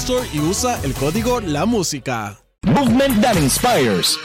Store y usa el código La Música. Movement that inspires.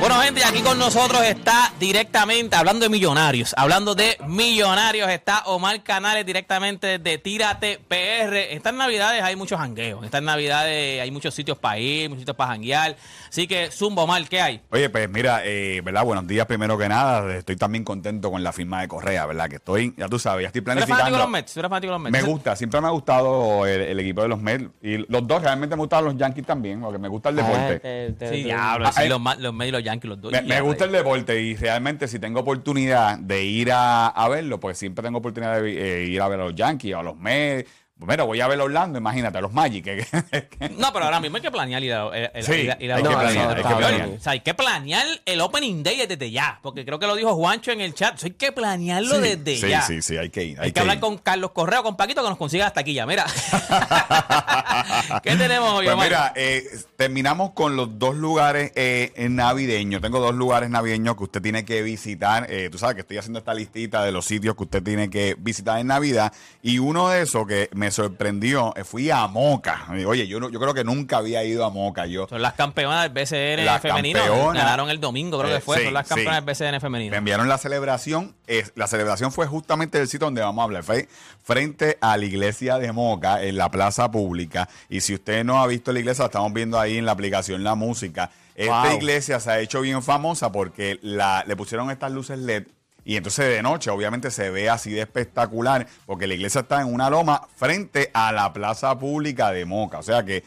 Bueno, gente, aquí con nosotros está directamente, hablando de millonarios, hablando de millonarios, está Omar Canales directamente desde Tírate PR. Estas navidades hay muchos jangueos, estas navidades hay muchos sitios para ir, muchos sitios para janguear. Así que, Zumba, Omar, ¿qué hay? Oye, pues mira, eh, ¿verdad? Buenos días primero que nada. Estoy también contento con la firma de Correa, ¿verdad? Que estoy, ya tú sabes, ya estoy ¿Tú eres planificando. fanático de los Mets? ¿Tú eres fanático de los Mets? Me gusta, siempre me ha gustado el, el equipo de los Mets. Y los dos realmente me gustan los Yankees también, porque me gusta el deporte. Sí, diablo, sí, Ay. los, ma- los Mets y los Yankees, los dos. Me, gusta el deporte y realmente si tengo oportunidad de ir a, a verlo, pues siempre tengo oportunidad de eh, ir a ver a los Yankees, a los Mets. Mira, voy a ver Orlando, imagínate, a los Magic. que- que- No, pero ahora mismo hay que planear ir a, ir a- Sí, ir a- ir a hay que planear, hay que Cabrón. planear. O sea, hay que planear el Opening Day desde ya, porque creo que lo dijo Juancho en el chat. Hay que planearlo desde sí, ya. sí, sí, hay que ir. Hay, que, hablar ir. con Carlos Correa o con Paquito que nos consiga hasta aquí ya. Mira. ¿Qué tenemos hoy, Pues Omar? mira, eh, terminamos con los dos lugares eh, navideños. Tengo dos lugares navideños que usted tiene que visitar. Eh, tú sabes que estoy haciendo esta listita de los sitios que usted tiene que visitar en Navidad. Y uno de esos que me sorprendió, eh, fui a Moca. Eh, Oye, yo, no- yo creo que nunca había ido a Moca. Yo Son las campeonas del BCN Las femenino. campeonas. Ganaron el domingo, creo Eh, que fue. sí, Son las sí. campeonas del BCN Me femenino. enviaron la celebración. Es, la celebración fue justamente del sitio donde vamos a hablar. Fue frente a la iglesia de Moca, en la plaza pública. Y si usted no ha visto la iglesia, la estamos viendo ahí en la aplicación La Música. Esta Wow. iglesia se ha hecho bien famosa porque la, le pusieron estas luces LED. Y entonces de noche, obviamente, se ve así de espectacular, porque la iglesia está en una loma frente a la plaza pública de Moca. O sea que,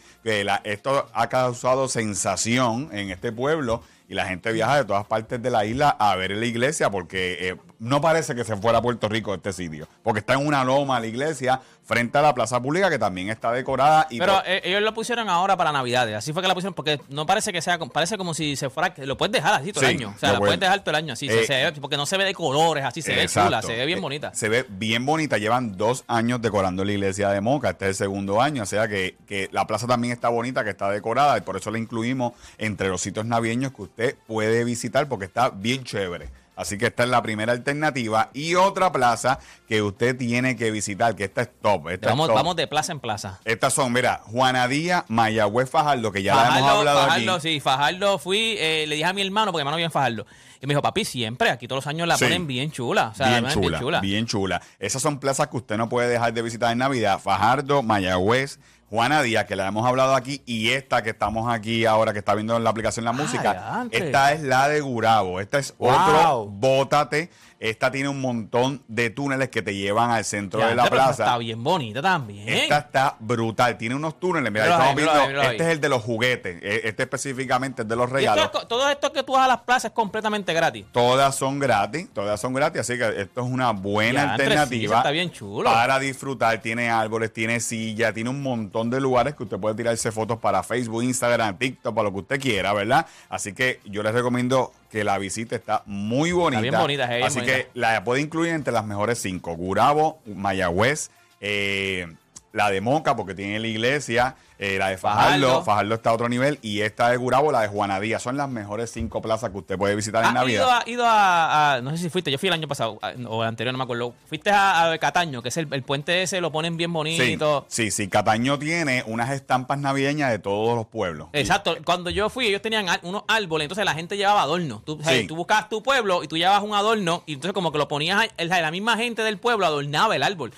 esto ha causado sensación en este pueblo y la gente viaja de todas partes de la isla a ver la iglesia porque eh, no parece que se fuera a Puerto Rico este sitio, porque está en una loma la iglesia frente a la plaza pública que también está decorada. Y Pero to- eh, ellos lo pusieron ahora para Navidades. Así fue que la pusieron porque no parece que sea, parece como si se fuera, lo puedes dejar así todo Sí, el año. O sea, lo la puedes- dejar todo el año así. Eh, se ve- porque no se ve de colores, así se ve chula, se ve bien bonita. Se ve bien bonita. Llevan dos años decorando la iglesia de Moca. Este es el segundo año. O sea que, que la plaza también está bonita, que está decorada. Y por eso la incluimos entre los sitios navideños que usted puede visitar porque está bien chévere. Así que esta es la primera alternativa. Y otra plaza que usted tiene que visitar, que esta es top. Esta es Vamos, top. vamos de plaza en plaza. Estas son, mira, Juanadía, Mayagüez, Fajardo, que ya la hemos Fajardo, hablado Fajardo, aquí. sí, Fajardo fui, eh, le dije a mi hermano, porque mi hermano vive en Fajardo, y me dijo, papi, siempre, aquí todos los años la Sí. ponen bien chula. O sea, bien, chula, bien chula. bien chula. Esas son plazas que usted no puede dejar de visitar en Navidad. Fajardo, Mayagüez, Juana Díaz, que la hemos hablado aquí, y esta que estamos aquí ahora, que está viendo en la aplicación La Música. diantre. Esta es la de Gurabo. Esta es Wow. otro Bótate. Esta tiene un montón de túneles que te llevan al centro Ya, de la plaza. Está bien bonita también. Esta está brutal. Tiene unos túneles. Mira, ahí, estamos viendo. ahí, Este ahí. es el de los juguetes. E- Este específicamente es de los esto regalos. es co- todo esto que tú vas a las plazas es completamente gratis. Todas son gratis, todas son gratis, así que esto es una buena alternativa. está bien chulo. Para disfrutar, tiene árboles, tiene silla, tiene un montón de lugares que usted puede tirarse fotos para Facebook, Instagram, TikTok, para lo que usted quiera, ¿verdad? Así que yo les recomiendo que la visite, está muy bonita. bien bonita, es bien Así bonita. que la puede incluir entre las mejores cinco: Gurabo, Mayagüez, eh, la de Moca, porque tiene la iglesia, eh, la de Fajardo, Fajardo. Fajardo está a otro nivel, y esta de Gurabo, la de Juanadía. Son las mejores cinco plazas que usted puede visitar en ¿Has Navidad. ido, a, ido a, a- No sé si fuiste, yo fui el año pasado, o el anterior, no me acuerdo. Fuiste a, a Cataño, que es el, el puente ese, lo ponen bien bonito. sí, sí. Cataño tiene unas estampas navideñas de todos los pueblos. Exacto, cuando yo fui, ellos tenían unos árboles, entonces la gente llevaba adornos. Tú, o sea, Sí. tú buscabas tu pueblo y tú llevabas un adorno, y entonces como que lo ponías, el- la misma gente del pueblo adornaba el árbol.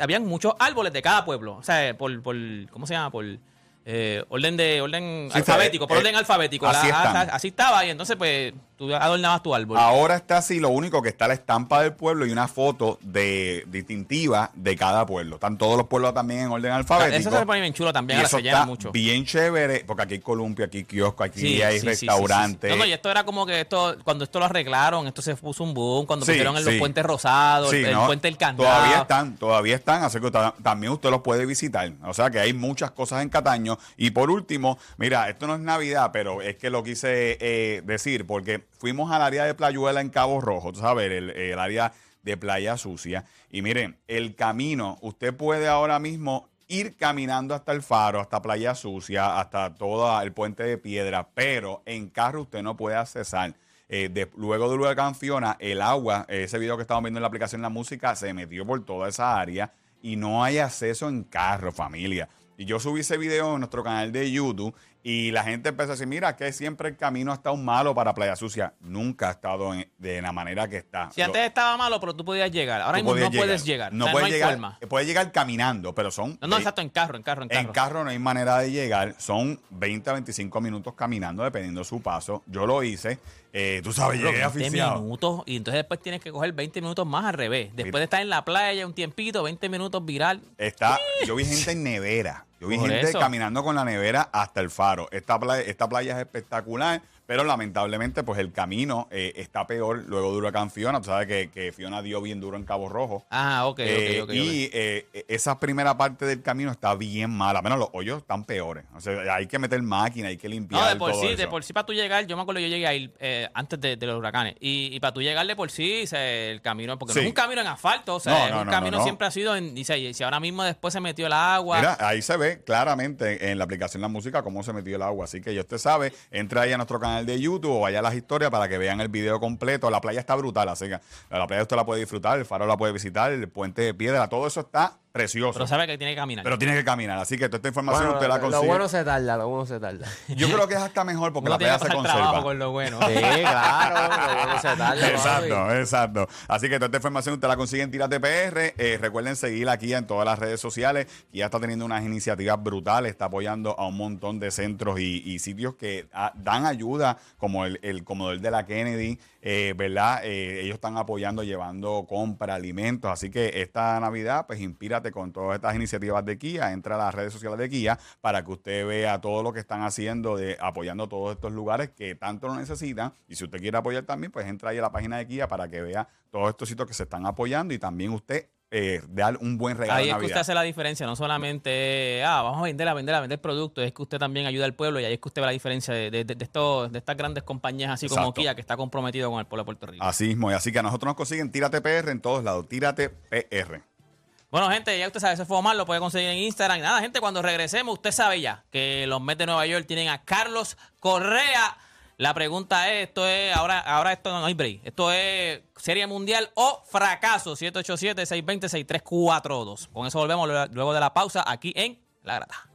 Habían muchos árboles de cada pueblo, o sea, por, por ¿cómo se llama? Por eh, orden de orden Sí, alfabético, por eh, orden alfabético. así La- están. así estaba, y entonces pues tú adornabas tu árbol. Ahora está así, lo único que está la estampa del pueblo y una foto de distintiva de cada pueblo. Están todos los pueblos también en orden alfabético. Eso se pone bien chulo también, y ahora eso se llena está mucho. bien chévere, porque aquí hay columpio, aquí hay kiosco, aquí Sí, hay sí, restaurantes. sí. No, no, y esto era como que esto, cuando esto lo arreglaron, esto se puso un boom, cuando pusieron en los puentes rosados, el, el ¿no? puente del candado. Todavía están, todavía están, así que ta- también usted los puede visitar. O sea que hay muchas cosas en Cataño. Y por último, mira, esto no es Navidad, pero es que lo quise eh, decir, porque fuimos al área de Playuela en Cabo Rojo, tú sabes, el, área de Playa Sucia. Y miren, el camino, usted puede ahora mismo ir caminando hasta el faro, hasta Playa Sucia, hasta todo el puente de piedra, pero en carro usted no puede accesar. Eh, de- luego del huracán Fiona, el agua, ese video que estamos viendo en la aplicación La Música, se metió por toda esa área y no hay acceso en carro, familia. Y yo subí ese video en nuestro canal de YouTube y la gente empezó a decir, mira, que siempre el camino ha estado malo para Playa Sucia. Nunca ha estado en- de la manera que está. Si Lo- antes estaba malo, pero tú podías llegar. Ahora tú mismo no puedes llegar. No O sea, puedes hay llegar. forma. Puedes llegar caminando, pero son... No, no, exacto, en carro, en carro, en carro. en carro no hay manera de llegar. Son 20 a 25 minutos caminando, dependiendo de su paso. Yo lo hice. Eh, tú sabes, Pero llegué 20 aficiado. minutos y entonces después tienes que coger 20 minutos más al revés. Después de estar en la playa un tiempito, 20 minutos viral. Está, yo vi gente en nevera. Yo vi Por gente eso. caminando con la nevera hasta el faro. Esta playa, esta playa es espectacular, pero lamentablemente, pues el camino eh, está peor luego de huracán Fiona. Tú sabes que, que Fiona dio bien duro en Cabo Rojo. Ah, ok, Eh, ok, ok. ok. y eh, esa primera parte del camino está bien mala. Menos los hoyos están peores. O sea, hay que meter máquina, hay que limpiar. No, de por todo sí, eso. de por sí para tú llegar, yo me acuerdo yo llegué ahí eh, antes de, de los huracanes. Y, y para tú llegar de por sí, el camino, porque no es un camino en asfalto, o sea, No, es un no, camino no, no. siempre ha sido en, dice, y si ahora mismo después se metió el agua. Mira, ahí se ve claramente en la aplicación La Música cómo se metió el agua. Así que ya usted sabe, entra ahí a nuestro canal de YouTube o vaya a las historias para que vean el video completo. La playa está brutal, así que la playa usted la puede disfrutar, el faro la puede visitar, el puente de piedra, todo eso está precioso. pero sabe que tiene que caminar. Pero tiene que caminar, así que toda esta información Bueno, usted la lo consigue. bueno se tarda, lo bueno se tarda. Yo creo que es hasta mejor porque Uno la tiene playa que se pasar trabajo conserva. con lo bueno. Sí, claro, lo bueno se tarda. Exacto, exacto. Así que toda esta información usted la consigue en Tírate PR. Eh, recuerden seguir aquí en todas las redes sociales. que ya está teniendo unas iniciativas brutales, está apoyando a un montón de centros y, y sitios que ah, dan ayuda, como el, el comodor de la Kennedy, eh, ¿verdad? Eh, ellos están apoyando, llevando compra, alimentos. Así que esta Navidad, pues inspírate con todas estas iniciativas de Kia. Entra a las redes sociales de Kia para que usted vea todo lo que están haciendo, de apoyando todos estos lugares que tanto lo necesitan. Y si usted quiere apoyar también, pues entra ahí a la página de Kia para que vea todos estos sitios que se están apoyando y también usted eh, dar un buen regalo Ahí es que usted hace la diferencia, no solamente, ah, vamos a vender, a vender, a vender productos, es que usted también ayuda al pueblo y ahí es que usted ve la diferencia de, de, estos, de estas grandes compañías así como. Kia que está comprometido con el pueblo de Puerto Rico. Así mismo, y así que a nosotros nos consiguen Tírate PR en todos lados. Tírate PR. Bueno, gente, ya usted sabe, ese fue Omar, lo puede conseguir en Instagram. Nada, gente, cuando regresemos, usted sabe ya que los Mets de Nueva York tienen a Carlos Correa. La pregunta es, esto es, ahora, ahora esto no hay break. Esto es Serie Mundial o fracaso. 787-620-6342. Con eso volvemos luego de la pausa aquí en La Grata.